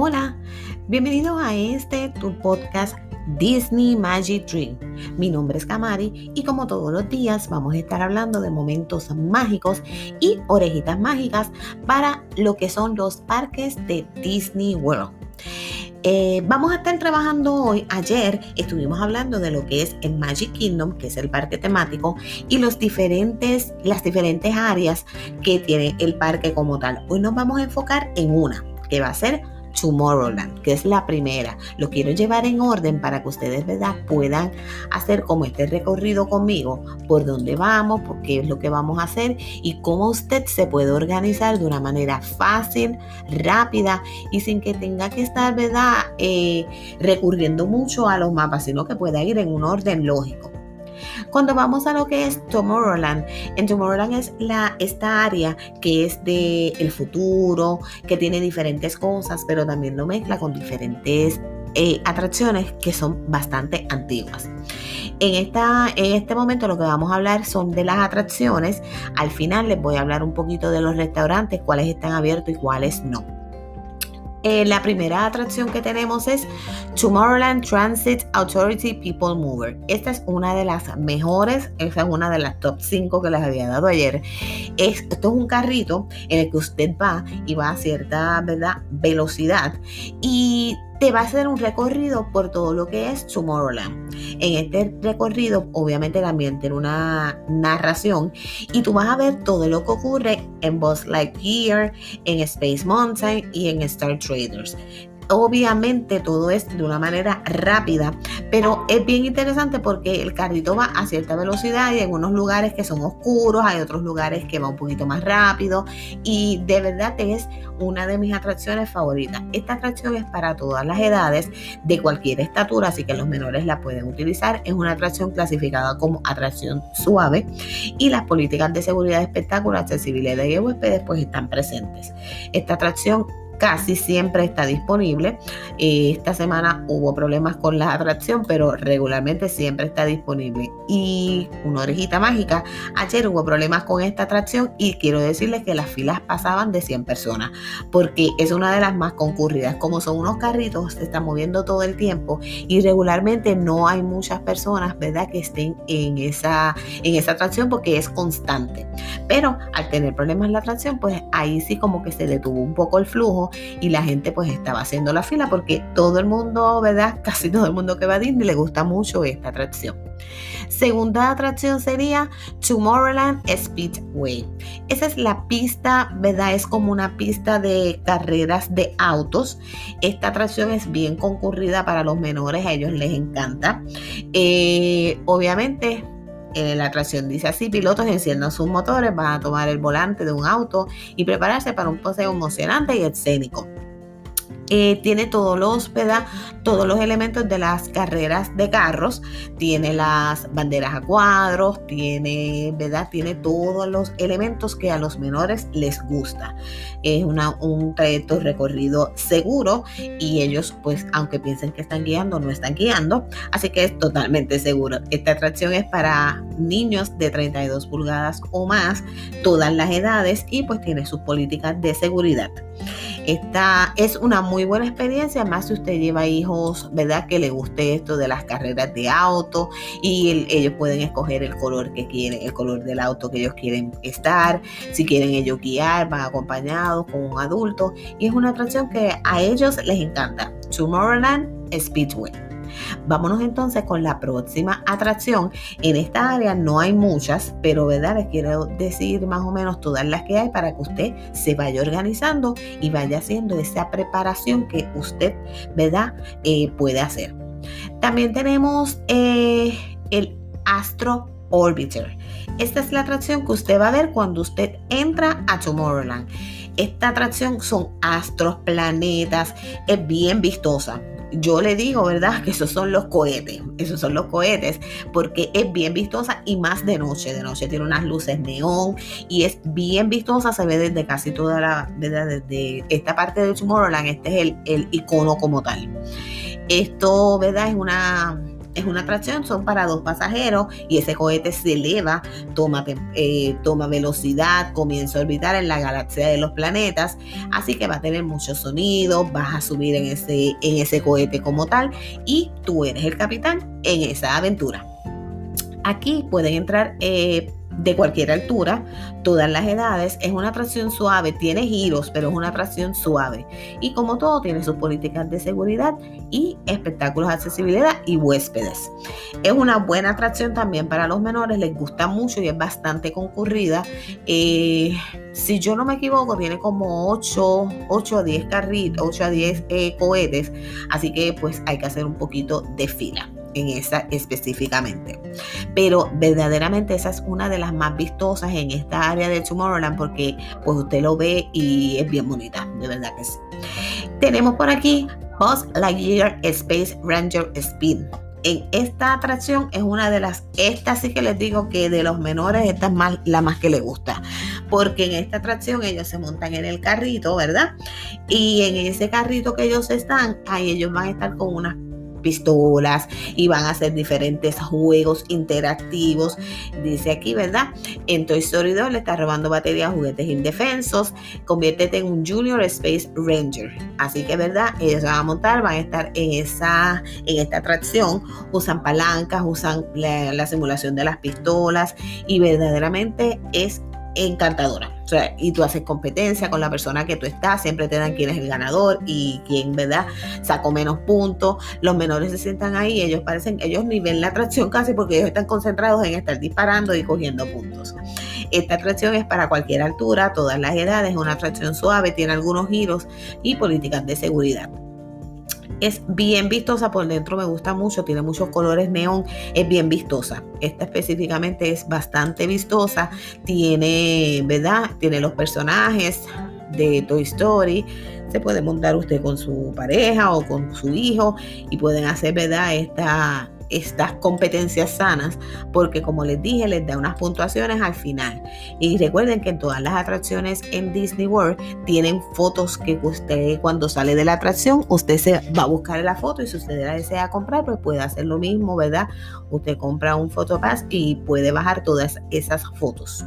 Hola, bienvenido a este tu podcast Disney Magic Dream. Mi nombre es Kamari y como todos los días vamos a estar hablando de momentos mágicos y orejitas mágicas para lo que son los parques de Disney World. Eh, vamos a estar trabajando hoy. Ayer estuvimos hablando de lo que es el Magic Kingdom, que es el parque temático, y los diferentes, las diferentes áreas que tiene el parque como tal. Hoy nos vamos a enfocar en una, que va a ser Tomorrowland, que es la primera. Lo quiero llevar en orden para que ustedes ¿verdad? puedan hacer como este recorrido conmigo, por dónde vamos, por qué es lo que vamos a hacer y cómo usted se puede organizar de una manera fácil, rápida y sin que tenga que estar ¿verdad? Eh, recurriendo mucho a los mapas, sino que pueda ir en un orden lógico. Cuando vamos a lo que es Tomorrowland, en Tomorrowland es la, esta área que es de el futuro, que tiene diferentes cosas, pero también lo mezcla con diferentes eh, atracciones que son bastante antiguas. En, esta, en este momento lo que vamos a hablar son de las atracciones. Al final les voy a hablar un poquito de los restaurantes, cuáles están abiertos y cuáles no. Eh, la primera atracción que tenemos es Tomorrowland Transit Authority People Mover. Esta es una de las mejores, esa es una de las top 5 que les había dado ayer. esto es un carrito en el que usted va y va a cierta velocidad y te va a hacer un recorrido por todo lo que es Tomorrowland. En este recorrido, obviamente, también tiene una narración y tú vas a ver todo lo que ocurre en Buzz Lightyear, en Space Mountain y en Star Traders. Obviamente todo es de una manera rápida, pero es bien interesante porque el carrito va a cierta velocidad y en unos lugares que son oscuros, hay otros lugares que va un poquito más rápido y de verdad es una de mis atracciones favoritas. Esta atracción es para todas las edades, de cualquier estatura, así que los menores la pueden utilizar. Es una atracción clasificada como atracción suave y las políticas de seguridad, espectáculo, accesibilidad y huéspedes pues están presentes. Esta atracción casi siempre está disponible. Eh, esta semana hubo problemas con la atracción, pero regularmente siempre está disponible. Y una orejita mágica, ayer hubo problemas con esta atracción y quiero decirles que las filas pasaban de 100 personas, porque es una de las más concurridas. Como son unos carritos, se están moviendo todo el tiempo y regularmente no hay muchas personas, ¿verdad?, que estén en esa, en esa atracción porque es constante. Pero al tener problemas la atracción, pues ahí sí como que se detuvo un poco el flujo y la gente pues estaba haciendo la fila porque todo el mundo, ¿verdad? Casi todo el mundo que va a Disney le gusta mucho esta atracción. Segunda atracción sería Tomorrowland Speedway. Esa es la pista, ¿verdad? Es como una pista de carreras de autos. Esta atracción es bien concurrida para los menores, a ellos les encanta. Eh, obviamente eh, la atracción dice así, pilotos enciendan sus motores, van a tomar el volante de un auto y prepararse para un paseo emocionante y escénico. Eh, tiene todos los, todos los elementos de las carreras de carros, tiene las banderas a cuadros, tiene, ¿verdad? tiene todos los elementos que a los menores les gusta. Es una, un trayecto recorrido seguro y ellos, pues, aunque piensen que están guiando, no están guiando, así que es totalmente seguro. Esta atracción es para niños de 32 pulgadas o más, todas las edades y pues tiene sus políticas de seguridad. Esta es una muy buena experiencia, más si usted lleva hijos, ¿verdad? Que le guste esto de las carreras de auto y ellos pueden escoger el color que quieren, el color del auto que ellos quieren estar. Si quieren ellos guiar, van acompañados con un adulto y es una atracción que a ellos les encanta. Tomorrowland Speedway. Vámonos entonces con la próxima atracción. En esta área no hay muchas, pero ¿verdad? les quiero decir más o menos todas las que hay para que usted se vaya organizando y vaya haciendo esa preparación que usted ¿verdad? Eh, puede hacer. También tenemos eh, el Astro Orbiter. Esta es la atracción que usted va a ver cuando usted entra a Tomorrowland. Esta atracción son astros, planetas, es bien vistosa yo le digo, ¿verdad? Que esos son los cohetes, esos son los cohetes, porque es bien vistosa y más de noche. De noche tiene unas luces neón y es bien vistosa, se ve desde casi toda la, ¿verdad? Desde esta parte de Tomorrowland, este es el, el icono como tal. Esto, ¿verdad? Es una Es una atracción, son para dos pasajeros y ese cohete se eleva, toma, eh, toma velocidad, comienza a orbitar en la galaxia de los planetas, así que va a tener muchos sonidos, vas a subir en ese, en ese cohete como tal y tú eres el capitán en esa aventura. Aquí pueden entrar eh, de cualquier altura, todas las edades. Es una atracción suave, tiene giros, pero es una atracción suave. Y como todo, tiene sus políticas de seguridad y espectáculos de accesibilidad y huéspedes. Es una buena atracción también para los menores, les gusta mucho y es bastante concurrida. Eh, si yo no me equivoco, tiene como 8, 8 a 10 carritos, 8 a 10 eh, cohetes, así que pues hay que hacer un poquito de fila en esa específicamente. Pero verdaderamente esa es una de las más vistosas en esta área de Tomorrowland porque pues usted lo ve y es bien bonita, de verdad que sí. Tenemos por aquí Buzz Lightyear Space Ranger Speed. En esta atracción es una de las, esta sí que les digo que de los menores, esta es más, la más que le gusta, porque en esta atracción ellos se montan en el carrito, ¿verdad? Y en ese carrito que ellos están, ahí ellos van a estar con unas pistolas y van a hacer diferentes juegos interactivos. Dice aquí, ¿verdad? En Toy Story 2 le está robando baterías juguetes indefensos. Conviértete en un Junior Space Ranger. Así que, ¿verdad? Ellos van a montar, van a estar en esa, en esta atracción. Usan palancas, usan la simulación de las pistolas y verdaderamente es encantadora. O sea, y tú haces competencia con la persona que tú estás, siempre te dan quién es el ganador y quién, ¿verdad? Sacó menos puntos. Los menores se sientan ahí, ellos parecen, ellos ni ven la atracción casi porque ellos están concentrados en estar disparando y cogiendo puntos. Esta atracción es para cualquier altura, todas las edades, es una atracción suave, tiene algunos giros y políticas de seguridad. Es bien vistosa por dentro, me gusta mucho, tiene muchos colores neón, es bien vistosa. Esta específicamente es bastante vistosa, tiene, ¿verdad? Tiene los personajes de Toy Story. Se puede montar usted con su pareja o con su hijo y pueden hacer, ¿verdad? Esta, estas competencias sanas, porque como les dije, les da unas puntuaciones al final. Y recuerden que en todas las atracciones en Disney World tienen fotos que usted cuando sale de la atracción, usted se va a buscar la foto y si usted la desea comprar, pues puede hacer lo mismo, ¿verdad? Usted compra un Photopass y puede bajar todas esas fotos.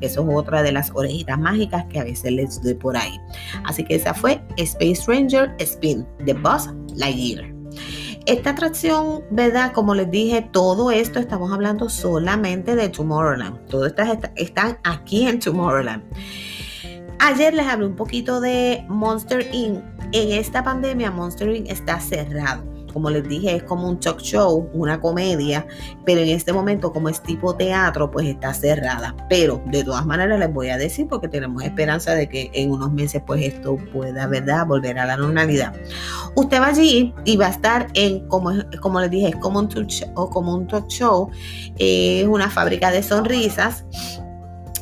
Eso es otra de las orejitas mágicas que a veces les doy por ahí. Así que esa fue Space Ranger Spin de Buzz Lightyear. Esta atracción, ¿verdad? Como les dije, todo esto estamos hablando solamente de Tomorrowland. Todas estas están aquí en Tomorrowland. Ayer les hablé un poquito de Monster Inc. En esta pandemia, Monster Inc. está cerrado como les dije, es como un talk show, una comedia, pero en este momento como es tipo teatro, pues está cerrada. Pero de todas maneras les voy a decir porque tenemos esperanza de que en unos meses pues esto pueda, ¿verdad?, volver a la normalidad. Usted va allí y va a estar en, como, como les dije, es como un talk show, como un talk show, es una fábrica de sonrisas.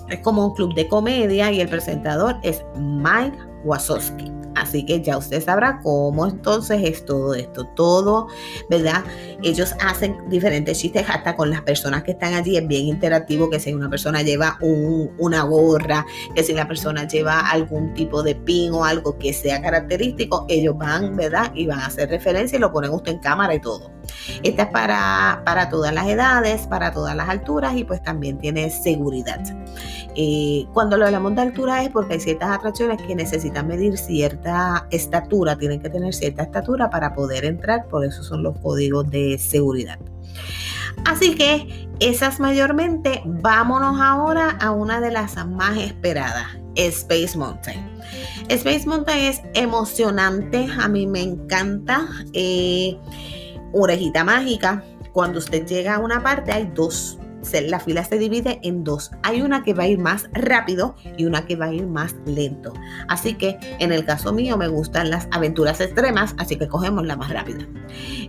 Es como un club de comedia y el presentador es Mike Wazowski. Así que ya usted sabrá cómo entonces es todo esto. Todo, ¿verdad? Ellos hacen diferentes chistes hasta con las personas que están allí. Es bien interactivo que si una persona lleva una gorra, que si la persona lleva algún tipo de pin o algo que sea característico, ellos van, ¿verdad? Y van a hacer referencia y lo ponen usted en cámara y todo. Esta es para, para todas las edades, para todas las alturas y pues también tiene seguridad. Eh, cuando lo hablamos de altura es porque hay ciertas atracciones que necesitan medir cierta estatura, tienen que tener cierta estatura para poder entrar, por eso son los códigos de seguridad. Así que esas mayormente, vámonos ahora a una de las más esperadas, Space Mountain. Space Mountain es emocionante, a mí me encanta. Eh, orejita mágica, cuando usted llega a una parte hay dos la fila se divide en dos. Hay una que va a ir más rápido y una que va a ir más lento. Así que en el caso mío me gustan las aventuras extremas, así que cogemos la más rápida.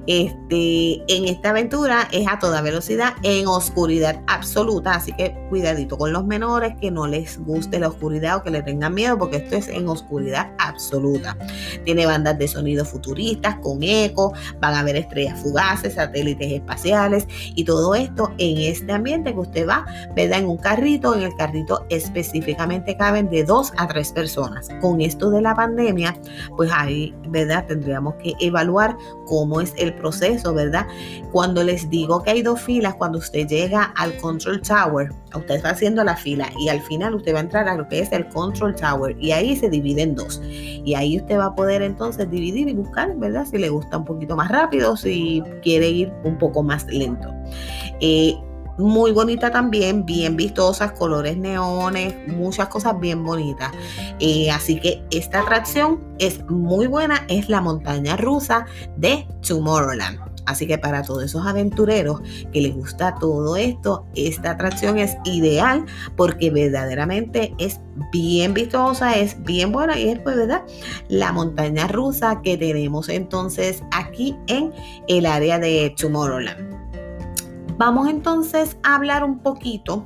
Este, en esta aventura es a toda velocidad en oscuridad absoluta, así que cuidadito con los menores que no les guste la oscuridad o que le tengan miedo porque esto es en oscuridad absoluta. Tiene bandas de sonido futuristas con eco, van a haber estrellas fugaces, satélites espaciales y todo esto en este ambiente que usted va, ¿verdad? En un carrito, en el carrito específicamente caben de dos a tres personas. Con esto de la pandemia, pues ahí, ¿verdad? Tendríamos que evaluar cómo es el proceso, ¿verdad? Cuando les digo que hay dos filas, cuando usted llega al control tower, usted está haciendo la fila y al final usted va a entrar a lo que es el control tower y ahí se divide en dos. Y ahí usted va a poder entonces dividir y buscar, ¿verdad? Si le gusta un poquito más rápido, si quiere ir un poco más lento. Eh, muy bonita también, bien vistosas, colores neones, muchas cosas bien bonitas. Eh, así que esta atracción es muy buena, es la montaña rusa de Tomorrowland. Así que para todos esos aventureros que les gusta todo esto, esta atracción es ideal porque verdaderamente es bien vistosa, es bien buena y es pues, ¿verdad? La montaña rusa que tenemos entonces aquí en el área de Tomorrowland. Vamos entonces a hablar un poquito.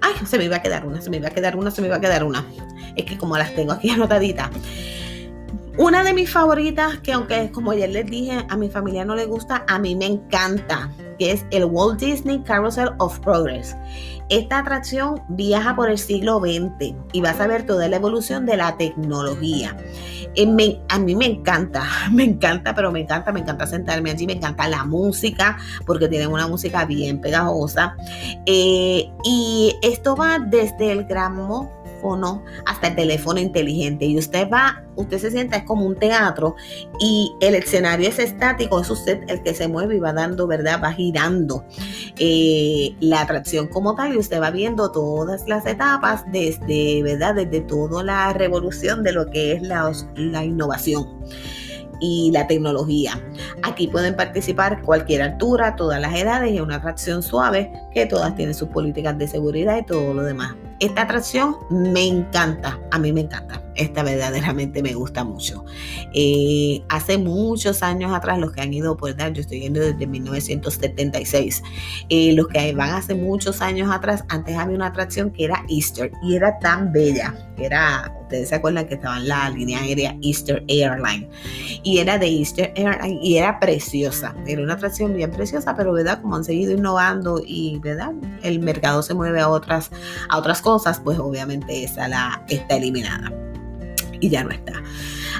Ay, se me iba a quedar una, se me iba a quedar una, se me iba a quedar una. Es que como las tengo aquí anotaditas. Una de mis favoritas, que aunque como ayer les dije, a mi familia no le gusta, a mí me encanta, que es el Walt Disney Carousel of Progress. Esta atracción viaja por el siglo XX y vas a ver toda la evolución de la tecnología. Eh, a mí me encanta, me encanta, pero me encanta, me encanta sentarme allí, me encanta la música, porque tienen una música bien pegajosa. Eh, y esto va desde el gramo hasta el teléfono inteligente. Y usted va, usted se sienta, es como un teatro y el escenario es estático, es usted el que se mueve y va dando, ¿verdad? Va girando eh, la atracción como tal y usted va viendo todas las etapas desde, ¿verdad? Desde toda la revolución de lo que es la, la innovación y la tecnología. Aquí pueden participar cualquier altura, todas las edades y una atracción suave que todas tienen sus políticas de seguridad y todo lo demás. Esta atracción me encanta, a mí me encanta, esta verdaderamente me gusta mucho. Eh, hace muchos años atrás, los que han ido, pues yo estoy yendo desde 1976, eh, los que van hace muchos años atrás, antes había una atracción que era Easter y era tan bella, era, ustedes se acuerdan que estaba en la línea aérea Easter Airline y era de Easter Airline y era preciosa, era una atracción bien preciosa, pero verdad, como han seguido innovando y verdad, el mercado se mueve a otras, a otras cosas, pues obviamente esa la está eliminada y ya no está.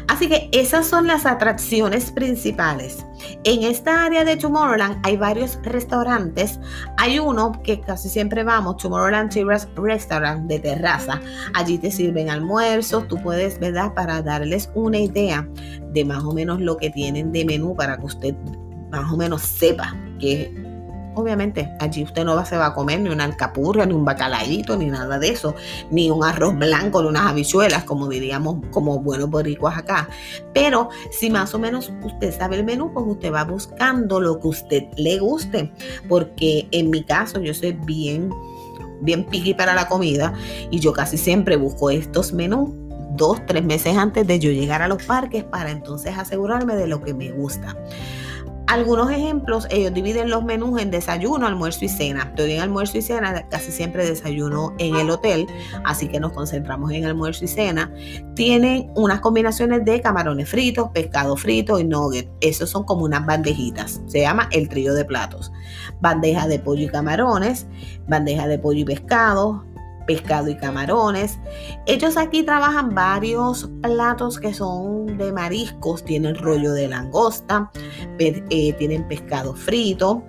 Así que esas son las atracciones principales. En esta área de Tomorrowland hay varios restaurantes. Hay uno que casi siempre vamos, Tomorrowland Terrace Restaurant de terraza. Allí te sirven almuerzos, tú puedes, ¿verdad? Para darles una idea de más o menos lo que tienen de menú para que usted más o menos sepa que Obviamente, allí usted no se va a comer ni una alcapurria, ni un bacalaíto, ni nada de eso, ni un arroz blanco, ni unas habichuelas, como diríamos, como buenos boricuas acá. Pero si más o menos usted sabe el menú, pues usted va buscando lo que usted le guste. Porque en mi caso, yo soy bien, bien piqui para la comida y yo casi siempre busco estos menús dos, tres meses antes de yo llegar a los parques para entonces asegurarme de lo que me gusta. Algunos ejemplos, ellos dividen los menús en desayuno, almuerzo y cena. Estoy en almuerzo y cena, casi siempre desayuno en el hotel, así que nos concentramos en almuerzo y cena. Tienen unas combinaciones de camarones fritos, pescado frito y nugget. Esos son como unas bandejitas. Se llama el trío de platos. Bandeja de pollo y camarones, bandeja de pollo y pescado, pescado y camarones. Ellos aquí trabajan varios platos que son de mariscos, tienen rollo de langosta, eh, tienen pescado frito,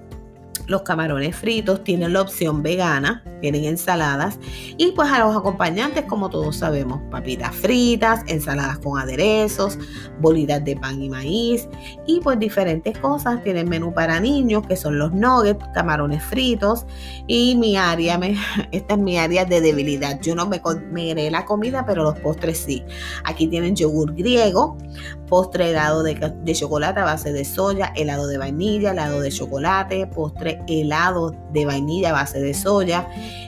los camarones fritos, tienen la opción vegana, tienen ensaladas y pues a los acompañantes, como todos sabemos, papitas fritas, ensaladas con aderezos, bolitas de pan y maíz y pues diferentes cosas. Tienen menú para niños que son los nuggets, camarones fritos y mi área, me, esta es mi área de debilidad. Yo no me comeré la comida, pero los postres sí. Aquí tienen yogur griego, postre helado de, de chocolate a base de soya, helado de vainilla, helado de chocolate, postre helado de vainilla a base de soya,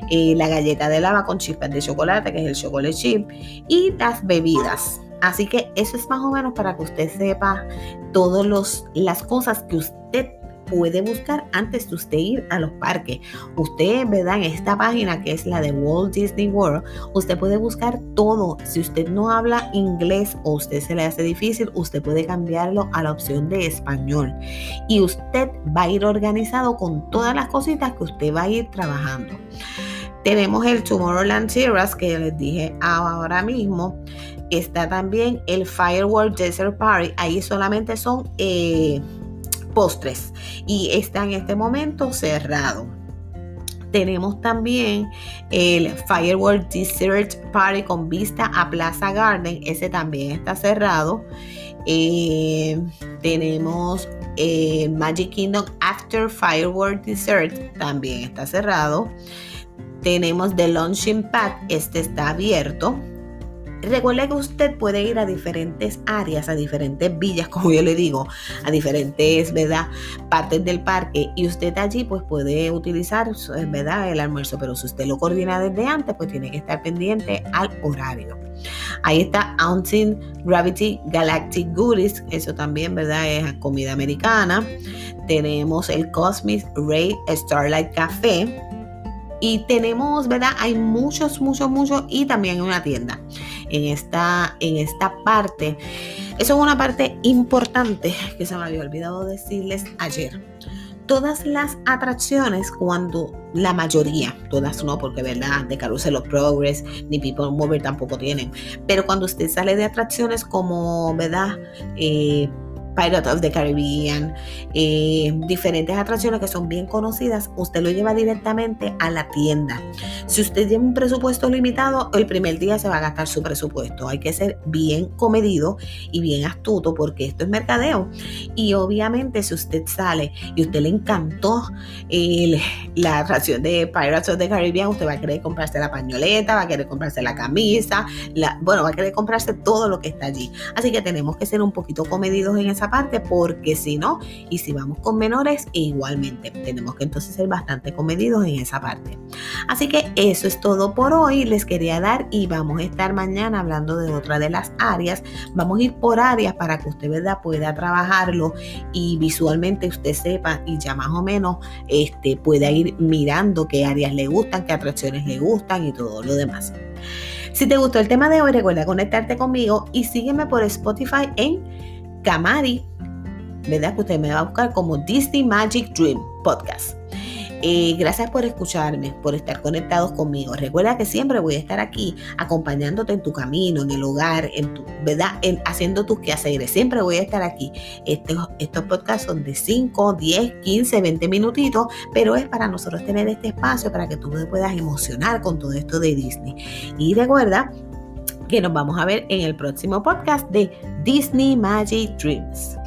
eh, la galleta de lava con chispas de chocolate, que es el chocolate chip, y las bebidas. Así que eso es más o menos para que usted sepa todas las cosas que usted puede buscar antes de usted ir a los parques. Usted, ¿verdad? En esta página que es la de Walt Disney World, usted puede buscar todo. Si usted no habla inglés o usted se le hace difícil, usted puede cambiarlo a la opción de español. Y usted va a ir organizado con todas las cositas que usted va a ir trabajando. Tenemos el Tomorrowland Terrace que les dije ahora mismo. Está también el Firework Desert Party. Ahí solamente son eh, postres y está en este momento cerrado. Tenemos también el Firework Dessert Party con vista a Plaza Garden. Ese también está cerrado. Eh, tenemos el Magic Kingdom After Firework Dessert. También está cerrado. Tenemos The Launching Pad. Este está abierto. Recuerde que usted puede ir a diferentes áreas, a diferentes villas, como yo le digo, a diferentes ¿verdad? partes del parque y usted allí pues puede utilizar ¿verdad? el almuerzo, pero si usted lo coordina desde antes, pues tiene que estar pendiente al horario. Ahí está Aunting Gravity Galactic Goodies, eso también ¿verdad? es comida americana. Tenemos el Cosmic Ray Starlight Café, y tenemos, ¿verdad? Hay muchos, muchos, muchos y también una tienda en esta, en esta parte. Eso es una parte importante que se me había olvidado decirles ayer. Todas las atracciones, cuando la mayoría, todas no, porque verdad, de Carousel of Progress ni People Mover tampoco tienen, pero cuando usted sale de atracciones como, ¿verdad? Eh, Pirate of the Caribbean, eh, diferentes atracciones que son bien conocidas, usted lo lleva directamente a la tienda. Si usted tiene un presupuesto limitado, el primer día se va a gastar su presupuesto. Hay que ser bien comedido y bien astuto porque esto es mercadeo. Y obviamente si usted sale y usted le encantó la atracción de Pirates of the Caribbean, usted va a querer comprarse la pañoleta, va a querer comprarse la camisa, bueno, va a querer comprarse todo lo que está allí. Así que tenemos que ser un poquito comedidos en esa parte porque si no, y si vamos con menores, igualmente tenemos que entonces ser bastante comedidos en esa parte. Así que eso es todo por hoy. Les quería dar y vamos a estar mañana hablando de otra de las áreas. Vamos a ir por áreas para que usted ¿verdad? pueda trabajarlo y visualmente usted sepa y ya más o menos este, pueda ir mirando qué áreas le gustan, qué atracciones le gustan y todo lo demás. Si te gustó el tema de hoy, recuerda conectarte conmigo y sígueme por Spotify en Kamari, ¿verdad? Que usted me va a buscar como Disney Magic Dream Podcast. Eh, gracias por escucharme, por estar conectados conmigo. Recuerda que siempre voy a estar aquí acompañándote en tu camino, en el hogar, en tu, ¿verdad? En, haciendo tus quehaceres. Siempre voy a estar aquí. Estos, estos podcasts son de 5, 10, 15, 20 minutitos, pero es para nosotros tener este espacio para que tú te puedas emocionar con todo esto de Disney. Y recuerda que nos vamos a ver en el próximo podcast de Disney Magic Dreams.